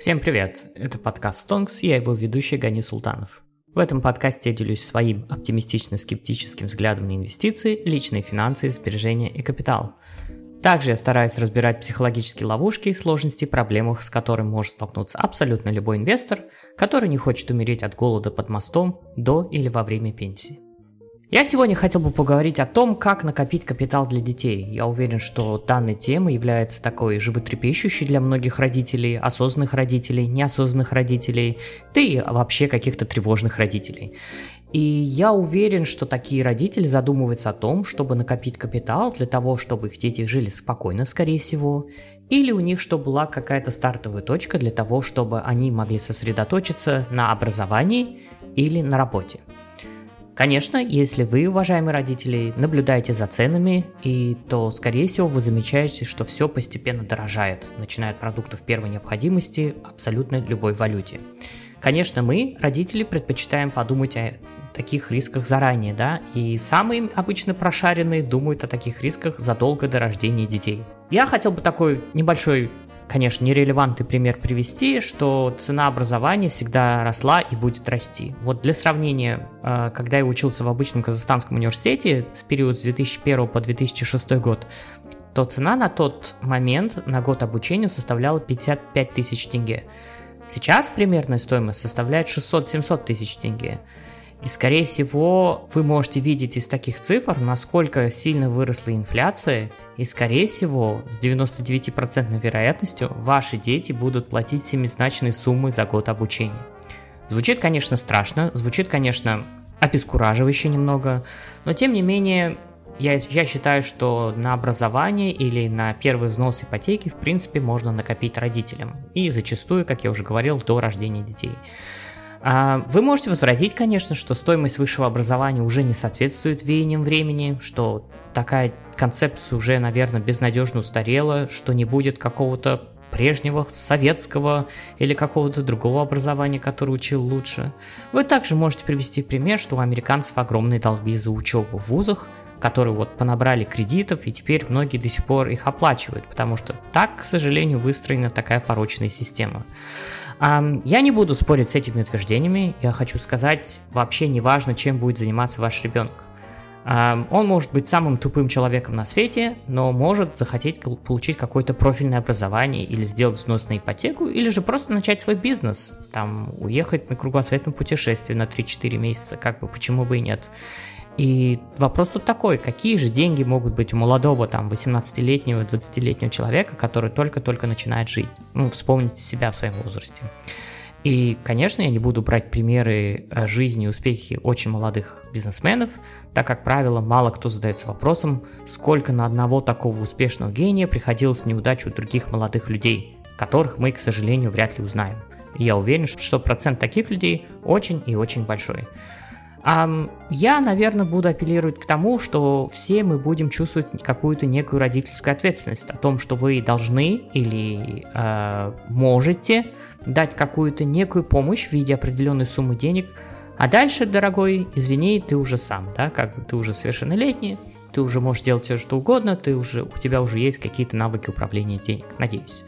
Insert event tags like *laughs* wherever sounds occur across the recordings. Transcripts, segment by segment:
Всем привет! Это подкаст Стонкс, я его ведущий Гани Султанов. В этом подкасте я делюсь своим оптимистично-скептическим взглядом на инвестиции, личные финансы, сбережения и капитал. Также я стараюсь разбирать психологические ловушки, сложности и проблемы, с которыми может столкнуться абсолютно любой инвестор, который не хочет умереть от голода под мостом до или во время пенсии. Я сегодня хотел бы поговорить о том, как накопить капитал для детей. Я уверен, что данная тема является такой животрепещущей для многих родителей, осознанных родителей, неосознанных родителей, да и вообще каких-то тревожных родителей. И я уверен, что такие родители задумываются о том, чтобы накопить капитал для того, чтобы их дети жили спокойно, скорее всего, или у них чтобы была какая-то стартовая точка для того, чтобы они могли сосредоточиться на образовании или на работе. Конечно, если вы, уважаемые родители, наблюдаете за ценами, и то, скорее всего, вы замечаете, что все постепенно дорожает, начиная от продуктов первой необходимости абсолютно любой валюте. Конечно, мы, родители, предпочитаем подумать о таких рисках заранее, да, и самые обычно прошаренные думают о таких рисках задолго до рождения детей. Я хотел бы такой небольшой конечно, нерелевантный пример привести, что цена образования всегда росла и будет расти. Вот для сравнения, э, когда я учился в обычном казахстанском университете с периода с 2001 по 2006 год, то цена на тот момент на год обучения составляла 55 тысяч тенге. Сейчас примерная стоимость составляет 600-700 тысяч тенге. И, скорее всего, вы можете видеть из таких цифр, насколько сильно выросла инфляция, и, скорее всего, с 99% вероятностью ваши дети будут платить семизначные суммы за год обучения. Звучит, конечно, страшно, звучит, конечно, обескураживающе немного, но, тем не менее, я, я считаю, что на образование или на первый взнос ипотеки, в принципе, можно накопить родителям. И зачастую, как я уже говорил, до рождения детей. А, вы можете возразить, конечно, что стоимость высшего образования уже не соответствует веяниям времени, что такая концепция уже, наверное, безнадежно устарела, что не будет какого-то прежнего советского или какого-то другого образования, которое учил лучше. Вы также можете привести пример, что у американцев огромные долги за учебу в вузах, которые вот понабрали кредитов, и теперь многие до сих пор их оплачивают, потому что так, к сожалению, выстроена такая порочная система. Я не буду спорить с этими утверждениями, я хочу сказать, вообще не важно, чем будет заниматься ваш ребенок. Он может быть самым тупым человеком на свете, но может захотеть получить какое-то профильное образование или сделать взнос на ипотеку, или же просто начать свой бизнес, там, уехать на кругосветное путешествие на 3-4 месяца, как бы, почему бы и нет. И вопрос тут такой, какие же деньги могут быть у молодого там 18-летнего, 20-летнего человека, который только-только начинает жить? Ну, вспомните себя в своем возрасте. И, конечно, я не буду брать примеры э, жизни и успехи очень молодых бизнесменов, так как правило мало кто задается вопросом, сколько на одного такого успешного гения приходилось неудач у других молодых людей, которых мы, к сожалению, вряд ли узнаем. И я уверен, что процент таких людей очень и очень большой. Я, наверное, буду апеллировать к тому, что все мы будем чувствовать какую-то некую родительскую ответственность о том, что вы должны или э, можете дать какую-то некую помощь в виде определенной суммы денег, а дальше, дорогой, извини, ты уже сам, да, как бы ты уже совершеннолетний, ты уже можешь делать все, что угодно, ты уже, у тебя уже есть какие-то навыки управления денег, надеюсь.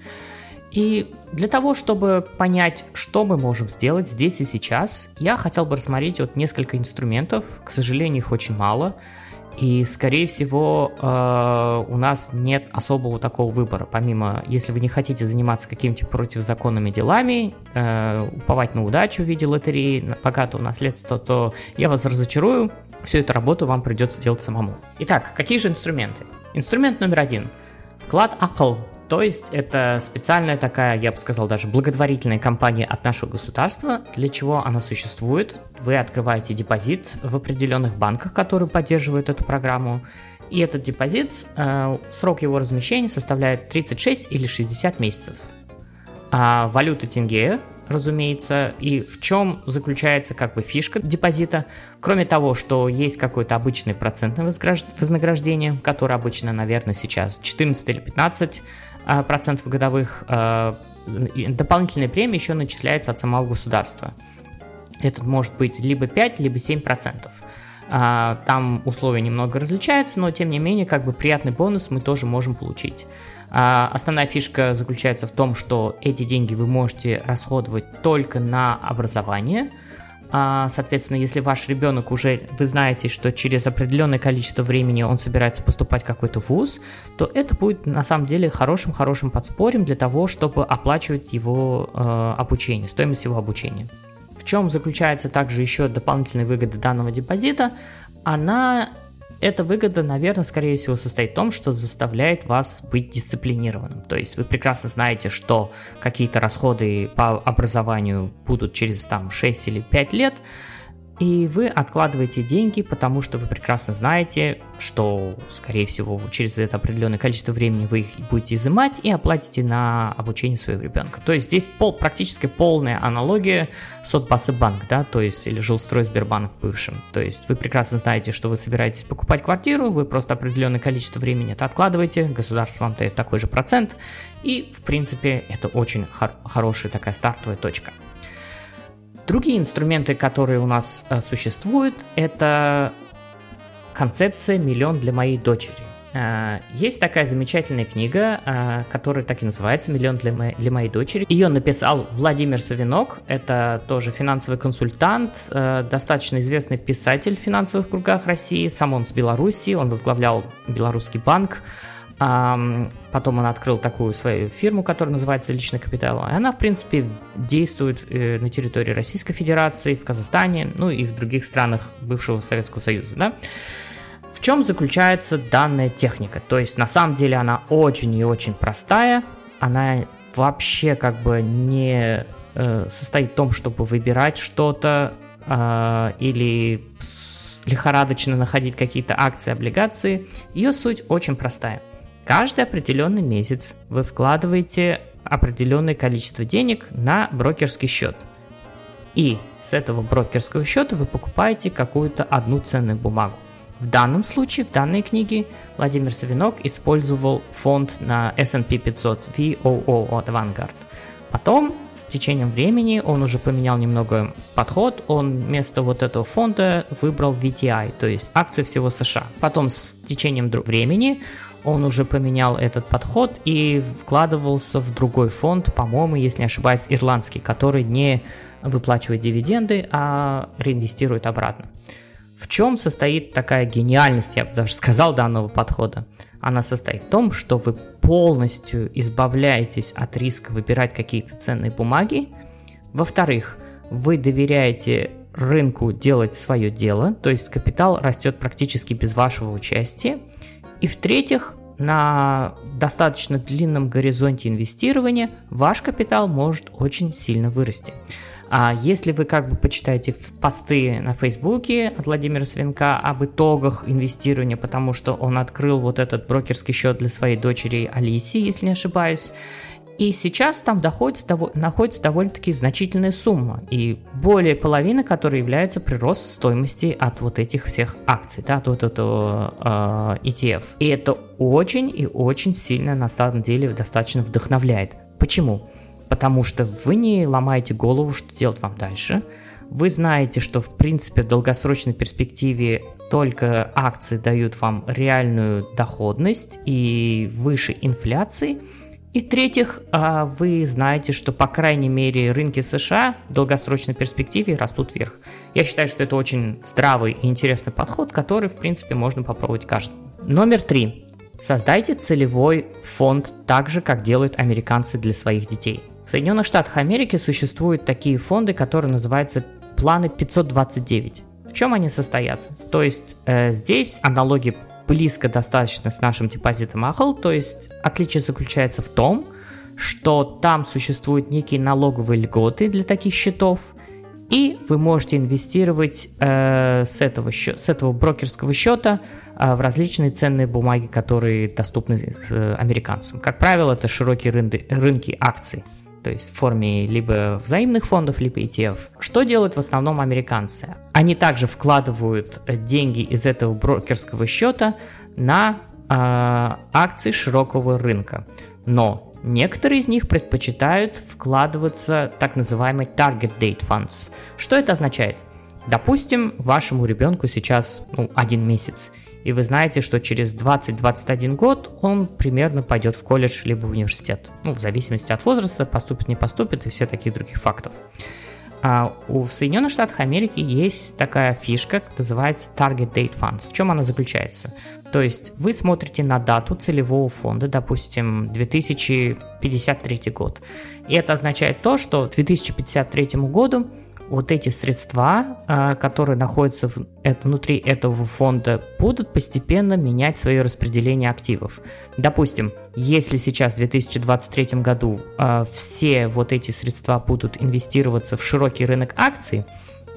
И для того, чтобы понять, что мы можем сделать здесь и сейчас, я хотел бы рассмотреть вот несколько инструментов. К сожалению, их очень мало. И, скорее всего, э, у нас нет особого такого выбора. Помимо, если вы не хотите заниматься какими-то противозаконными делами, э, уповать на удачу в виде лотереи, богатого наследства, то я вас разочарую. Всю эту работу вам придется делать самому. Итак, какие же инструменты? Инструмент номер один. Вклад Ахл то есть это специальная такая, я бы сказал, даже благотворительная компания от нашего государства. Для чего она существует? Вы открываете депозит в определенных банках, которые поддерживают эту программу. И этот депозит, э, срок его размещения составляет 36 или 60 месяцев. А валюта тенге, разумеется, и в чем заключается как бы фишка депозита. Кроме того, что есть какое-то обычное процентное вознаграждение, которое обычно, наверное, сейчас 14 или 15 а, процентов годовых. А, дополнительная премия еще начисляется от самого государства. Это может быть либо 5, либо 7 процентов. А, там условия немного различаются, но тем не менее, как бы приятный бонус мы тоже можем получить. А, основная фишка заключается в том, что эти деньги вы можете расходовать только на образование – а, соответственно, если ваш ребенок уже, вы знаете, что через определенное количество времени он собирается поступать в какой-то вуз, то это будет на самом деле хорошим-хорошим подспорьем для того, чтобы оплачивать его э, обучение, стоимость его обучения. В чем заключается также еще дополнительная выгода данного депозита? Она эта выгода, наверное, скорее всего состоит в том, что заставляет вас быть дисциплинированным. То есть вы прекрасно знаете, что какие-то расходы по образованию будут через там 6 или 5 лет, и вы откладываете деньги, потому что вы прекрасно знаете, что, скорее всего, через это определенное количество времени вы их будете изымать и оплатите на обучение своего ребенка. То есть здесь пол, практически полная аналогия с Отбасы банк, да, то есть или жилстрой Сбербанк бывшим. То есть вы прекрасно знаете, что вы собираетесь покупать квартиру, вы просто определенное количество времени это откладываете, государство вам дает такой же процент, и, в принципе, это очень хор- хорошая такая стартовая точка. Другие инструменты, которые у нас э, существуют, это концепция «Миллион для моей дочери». Э, есть такая замечательная книга, э, которая так и называется «Миллион для, мо- для моей дочери». Ее написал Владимир Савинок, это тоже финансовый консультант, достаточно известный писатель в финансовых кругах России, сам он с Беларуси, он возглавлял Белорусский банк, Потом он открыл такую свою фирму, которая называется «Личный капитал». И она, в принципе, действует э, на территории Российской Федерации, в Казахстане, ну и в других странах бывшего Советского Союза. Да? В чем заключается данная техника? То есть, на самом деле, она очень и очень простая. Она вообще как бы не э, состоит в том, чтобы выбирать что-то э, или лихорадочно находить какие-то акции, облигации. Ее суть очень простая – Каждый определенный месяц вы вкладываете определенное количество денег на брокерский счет. И с этого брокерского счета вы покупаете какую-то одну ценную бумагу. В данном случае, в данной книге, Владимир Савинок использовал фонд на S&P 500 VOO от Vanguard. Потом, с течением времени, он уже поменял немного подход, он вместо вот этого фонда выбрал VTI, то есть акции всего США. Потом, с течением времени, он уже поменял этот подход и вкладывался в другой фонд, по-моему, если не ошибаюсь, ирландский, который не выплачивает дивиденды, а реинвестирует обратно. В чем состоит такая гениальность, я бы даже сказал, данного подхода? Она состоит в том, что вы полностью избавляетесь от риска выбирать какие-то ценные бумаги. Во-вторых, вы доверяете рынку делать свое дело, то есть капитал растет практически без вашего участия. И в-третьих, на достаточно длинном горизонте инвестирования ваш капитал может очень сильно вырасти. А если вы как бы почитаете посты на Фейсбуке от Владимира Свинка об итогах инвестирования, потому что он открыл вот этот брокерский счет для своей дочери Алиси, если не ошибаюсь, и сейчас там доходит, находится довольно-таки значительная сумма, и более половины, которая является прирост стоимости от вот этих всех акций, да, от вот этого э, ETF. И это очень и очень сильно на самом деле достаточно вдохновляет. Почему? Потому что вы не ломаете голову, что делать вам дальше. Вы знаете, что в принципе в долгосрочной перспективе только акции дают вам реальную доходность и выше инфляции – и в-третьих, а, вы знаете, что, по крайней мере, рынки США в долгосрочной перспективе растут вверх. Я считаю, что это очень здравый и интересный подход, который, в принципе, можно попробовать каждому. Номер три. Создайте целевой фонд так же, как делают американцы для своих детей. В Соединенных Штатах Америки существуют такие фонды, которые называются планы 529. В чем они состоят? То есть э, здесь аналогия близко достаточно с нашим депозитом AHL, то есть отличие заключается в том, что там существуют некие налоговые льготы для таких счетов, и вы можете инвестировать э, с, этого счет, с этого брокерского счета э, в различные ценные бумаги, которые доступны э, американцам. Как правило, это широкие рынки, рынки акций то есть в форме либо взаимных фондов, либо ETF. Что делают в основном американцы? Они также вкладывают э, деньги из этого брокерского счета на э, акции широкого рынка. Но некоторые из них предпочитают вкладываться так называемый target date funds. Что это означает? Допустим, вашему ребенку сейчас ну, один месяц, и вы знаете, что через 20-21 год он примерно пойдет в колледж либо в университет. Ну, в зависимости от возраста, поступит, не поступит и все таких других фактов. А у Соединенных Штатах Америки есть такая фишка, называется Target Date Funds. В чем она заключается? То есть вы смотрите на дату целевого фонда, допустим, 2053 год. И это означает то, что к 2053 году вот эти средства, а, которые находятся внутри этого фонда, будут постепенно менять свое распределение активов. Допустим, если сейчас в 2023 году а, все вот эти средства будут инвестироваться в широкий рынок акций,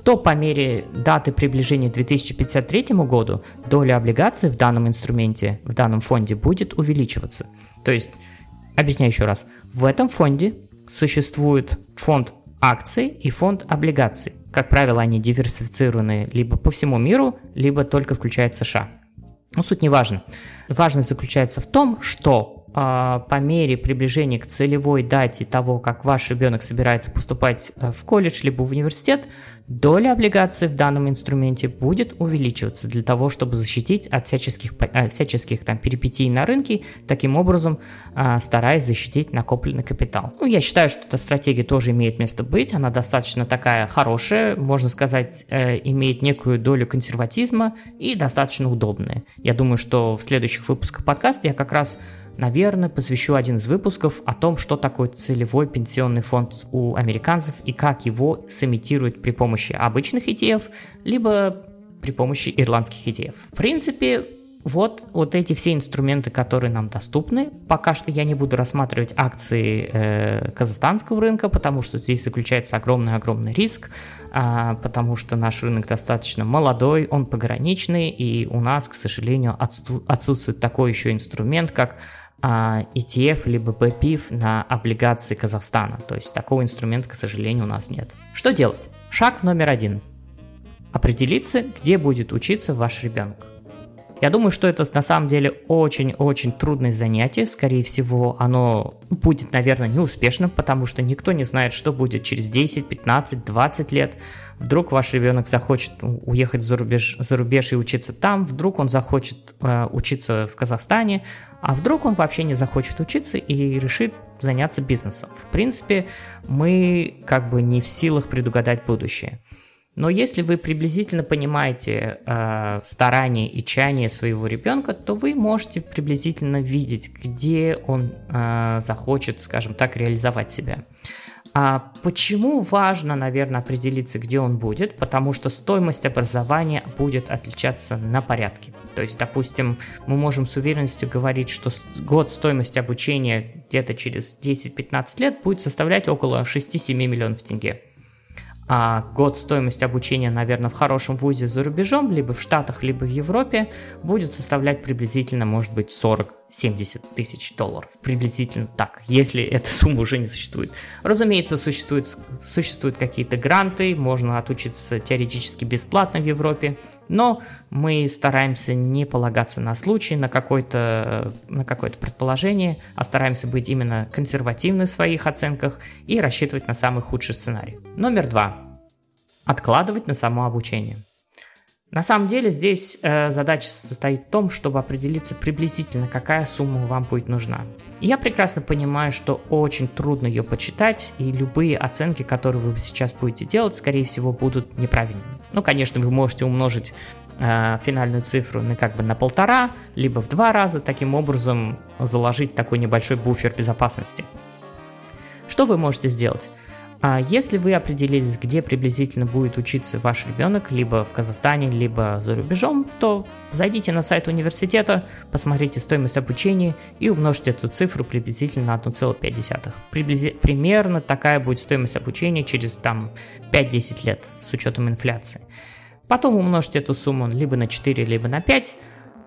то по мере даты приближения к 2053 году доля облигаций в данном инструменте, в данном фонде будет увеличиваться. То есть, объясняю еще раз, в этом фонде существует фонд акций и фонд облигаций. Как правило, они диверсифицированы либо по всему миру, либо только включают США. Но суть не важна. Важность заключается в том, что по мере приближения к целевой дате того, как ваш ребенок собирается поступать э, в колледж либо в университет, доля облигаций в данном инструменте будет увеличиваться для того, чтобы защитить от всяческих, от всяческих там, перипетий на рынке, таким образом э, стараясь защитить накопленный капитал. Ну, я считаю, что эта стратегия тоже имеет место быть, она достаточно такая хорошая, можно сказать, э, имеет некую долю консерватизма и достаточно удобная. Я думаю, что в следующих выпусках подкаста я как раз наверное, посвящу один из выпусков о том, что такое целевой пенсионный фонд у американцев и как его сымитируют при помощи обычных ETF, либо при помощи ирландских ETF. В принципе, вот, вот эти все инструменты, которые нам доступны. Пока что я не буду рассматривать акции э, казахстанского рынка, потому что здесь заключается огромный-огромный риск, э, потому что наш рынок достаточно молодой, он пограничный, и у нас, к сожалению, отсутствует такой еще инструмент, как ETF либо BPIF на облигации Казахстана. То есть такого инструмента, к сожалению, у нас нет. Что делать? Шаг номер один. Определиться, где будет учиться ваш ребенок. Я думаю, что это на самом деле очень-очень трудное занятие. Скорее всего, оно будет, наверное, неуспешным, потому что никто не знает, что будет через 10, 15, 20 лет. Вдруг ваш ребенок захочет уехать за рубеж, за рубеж и учиться там, вдруг он захочет э, учиться в Казахстане, а вдруг он вообще не захочет учиться и решит заняться бизнесом. В принципе, мы как бы не в силах предугадать будущее. Но если вы приблизительно понимаете э, старания и чаяния своего ребенка, то вы можете приблизительно видеть, где он э, захочет, скажем так, реализовать себя. А почему важно, наверное, определиться, где он будет? Потому что стоимость образования будет отличаться на порядке. То есть, допустим, мы можем с уверенностью говорить, что год стоимости обучения где-то через 10-15 лет будет составлять около 6-7 миллионов тенге а год стоимость обучения, наверное, в хорошем вузе за рубежом, либо в Штатах, либо в Европе, будет составлять приблизительно, может быть, 40-70 тысяч долларов. Приблизительно так, если эта сумма уже не существует. Разумеется, существует, существуют какие-то гранты, можно отучиться теоретически бесплатно в Европе, но мы стараемся не полагаться на случай, на какое-то на какое предположение, а стараемся быть именно консервативны в своих оценках и рассчитывать на самый худший сценарий. Номер два. Откладывать на само обучение. На самом деле здесь э, задача состоит в том, чтобы определиться приблизительно, какая сумма вам будет нужна. И я прекрасно понимаю, что очень трудно ее почитать, и любые оценки, которые вы сейчас будете делать, скорее всего, будут неправильными. Ну, конечно, вы можете умножить э, финальную цифру на как бы на полтора, либо в два раза, таким образом заложить такой небольшой буфер безопасности. Что вы можете сделать? А если вы определились, где приблизительно будет учиться ваш ребенок, либо в Казахстане, либо за рубежом, то зайдите на сайт университета, посмотрите стоимость обучения и умножьте эту цифру приблизительно на 1,5. Приблизи... Примерно такая будет стоимость обучения через там 5-10 лет с учетом инфляции. Потом умножьте эту сумму либо на 4, либо на 5,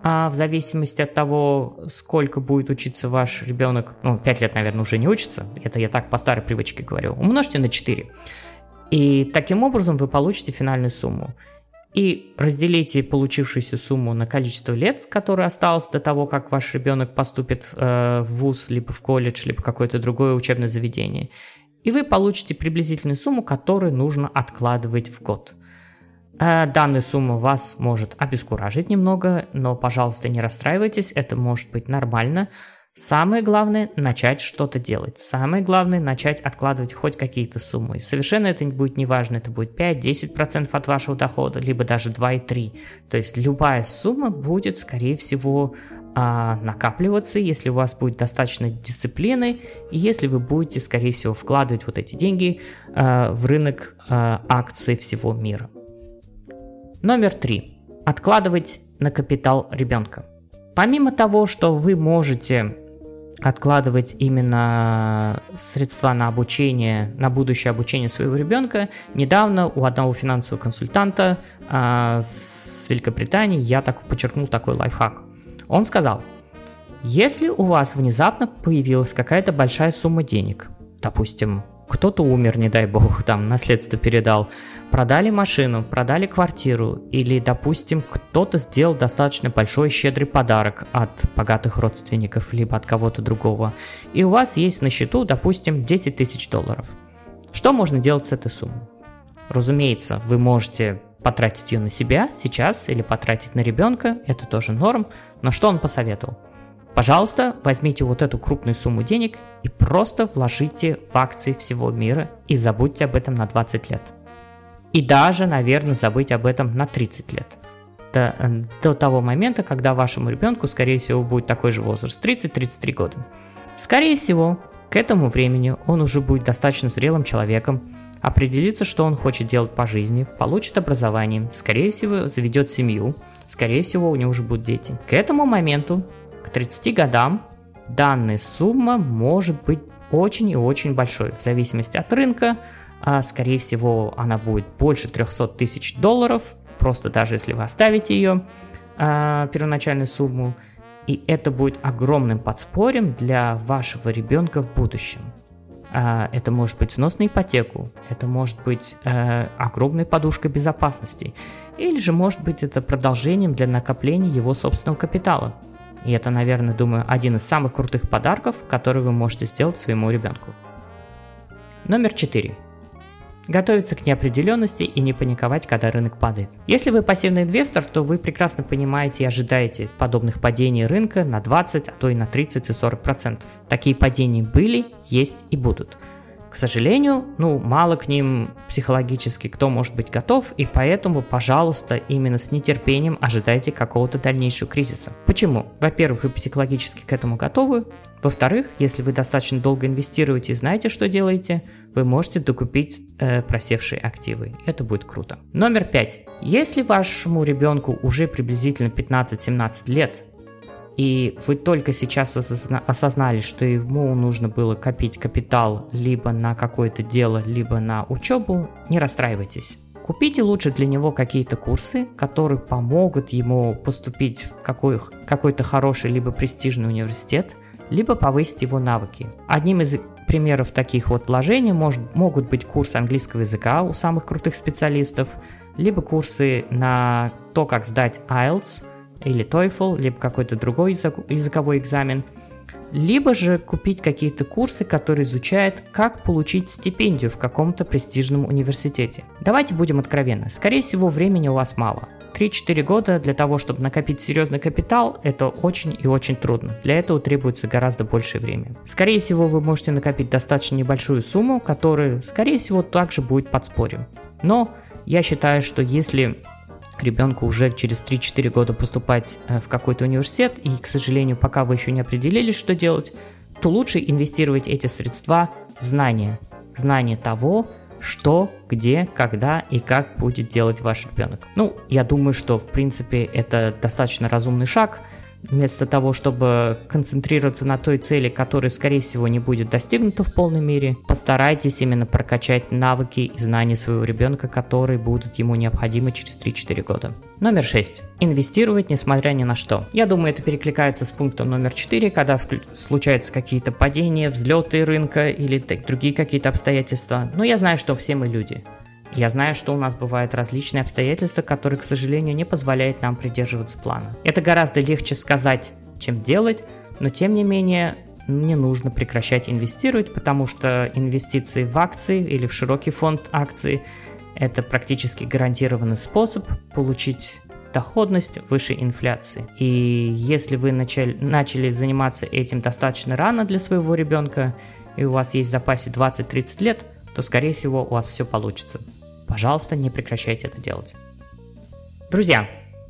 а в зависимости от того, сколько будет учиться ваш ребенок, ну, 5 лет, наверное, уже не учится, это я так по старой привычке говорю, умножьте на 4. И таким образом вы получите финальную сумму. И разделите получившуюся сумму на количество лет, которое осталось до того, как ваш ребенок поступит э, в ВУЗ, либо в колледж, либо какое-то другое учебное заведение. И вы получите приблизительную сумму, которую нужно откладывать в год. Э, данная сумма вас может обескуражить немного, но, пожалуйста, не расстраивайтесь, это может быть нормально. Самое главное – начать что-то делать. Самое главное – начать откладывать хоть какие-то суммы. совершенно это будет неважно, это будет 5-10% от вашего дохода, либо даже 2,3%. То есть любая сумма будет, скорее всего, а, накапливаться, если у вас будет достаточно дисциплины, и если вы будете, скорее всего, вкладывать вот эти деньги а, в рынок а, акций всего мира. Номер три. Откладывать на капитал ребенка. Помимо того, что вы можете откладывать именно средства на обучение, на будущее обучение своего ребенка. Недавно у одного финансового консультанта а, с Великобритании я так подчеркнул такой лайфхак. Он сказал, если у вас внезапно появилась какая-то большая сумма денег, допустим, кто-то умер, не дай бог, *laughs* там наследство передал, продали машину, продали квартиру, или, допустим, кто-то сделал достаточно большой щедрый подарок от богатых родственников, либо от кого-то другого, и у вас есть на счету, допустим, 10 тысяч долларов. Что можно делать с этой суммой? Разумеется, вы можете потратить ее на себя сейчас или потратить на ребенка, это тоже норм, но что он посоветовал? Пожалуйста, возьмите вот эту крупную сумму денег и просто вложите в акции всего мира и забудьте об этом на 20 лет. И даже, наверное, забыть об этом на 30 лет. До, э, до того момента, когда вашему ребенку, скорее всего, будет такой же возраст, 30-33 года. Скорее всего, к этому времени он уже будет достаточно зрелым человеком, определится, что он хочет делать по жизни, получит образование, скорее всего, заведет семью, скорее всего, у него уже будут дети. К этому моменту, к 30 годам, данная сумма может быть очень и очень большой, в зависимости от рынка, а скорее всего она будет больше 300 тысяч долларов, просто даже если вы оставите ее а, первоначальную сумму, и это будет огромным подспорьем для вашего ребенка в будущем. А, это может быть снос на ипотеку, это может быть э, огромной подушкой безопасности, или же может быть это продолжением для накопления его собственного капитала. И это, наверное, думаю, один из самых крутых подарков, который вы можете сделать своему ребенку. Номер 4 готовиться к неопределенности и не паниковать, когда рынок падает. Если вы пассивный инвестор, то вы прекрасно понимаете и ожидаете подобных падений рынка на 20, а то и на 30 и 40 процентов. Такие падения были, есть и будут. Сожалению, ну, мало к ним психологически кто может быть готов, и поэтому, пожалуйста, именно с нетерпением ожидайте какого-то дальнейшего кризиса. Почему? Во-первых, вы психологически к этому готовы. Во-вторых, если вы достаточно долго инвестируете и знаете, что делаете, вы можете докупить э, просевшие активы. Это будет круто. Номер пять. Если вашему ребенку уже приблизительно 15-17 лет, и вы только сейчас осознали, что ему нужно было копить капитал либо на какое-то дело, либо на учебу, не расстраивайтесь. Купите лучше для него какие-то курсы, которые помогут ему поступить в какой- какой-то хороший либо престижный университет, либо повысить его навыки. Одним из примеров таких вот вложений может, могут быть курсы английского языка у самых крутых специалистов, либо курсы на то, как сдать IELTS – или TOEFL, либо какой-то другой язык, языковой экзамен, либо же купить какие-то курсы, которые изучают, как получить стипендию в каком-то престижном университете. Давайте будем откровенны, скорее всего времени у вас мало. 3-4 года для того, чтобы накопить серьезный капитал, это очень и очень трудно. Для этого требуется гораздо большее время. Скорее всего, вы можете накопить достаточно небольшую сумму, которая, скорее всего, также будет подспорьем. Но я считаю, что если ребенку уже через 3-4 года поступать э, в какой-то университет, и, к сожалению, пока вы еще не определились, что делать, то лучше инвестировать эти средства в знания. Знание того, что, где, когда и как будет делать ваш ребенок. Ну, я думаю, что, в принципе, это достаточно разумный шаг – вместо того, чтобы концентрироваться на той цели, которая, скорее всего, не будет достигнута в полной мере, постарайтесь именно прокачать навыки и знания своего ребенка, которые будут ему необходимы через 3-4 года. Номер 6. Инвестировать несмотря ни на что. Я думаю, это перекликается с пунктом номер 4, когда случаются какие-то падения, взлеты рынка или другие какие-то обстоятельства. Но я знаю, что все мы люди. Я знаю, что у нас бывают различные обстоятельства, которые, к сожалению, не позволяют нам придерживаться плана. Это гораздо легче сказать, чем делать, но тем не менее не нужно прекращать инвестировать, потому что инвестиции в акции или в широкий фонд акций это практически гарантированный способ получить доходность выше инфляции. И если вы начали, начали заниматься этим достаточно рано для своего ребенка, и у вас есть в запасе 20-30 лет, то, скорее всего, у вас все получится. Пожалуйста, не прекращайте это делать. Друзья,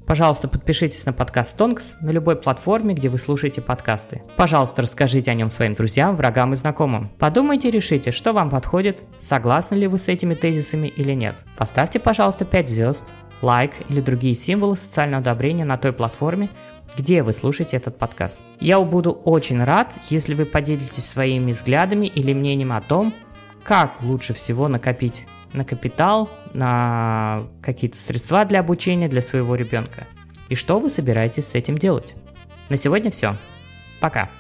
Пожалуйста, подпишитесь на подкаст Тонкс на любой платформе, где вы слушаете подкасты. Пожалуйста, расскажите о нем своим друзьям, врагам и знакомым. Подумайте и решите, что вам подходит, согласны ли вы с этими тезисами или нет. Поставьте, пожалуйста, 5 звезд, лайк или другие символы социального одобрения на той платформе, где вы слушаете этот подкаст. Я буду очень рад, если вы поделитесь своими взглядами или мнением о том, как лучше всего накопить на капитал, на какие-то средства для обучения для своего ребенка. И что вы собираетесь с этим делать? На сегодня все. Пока.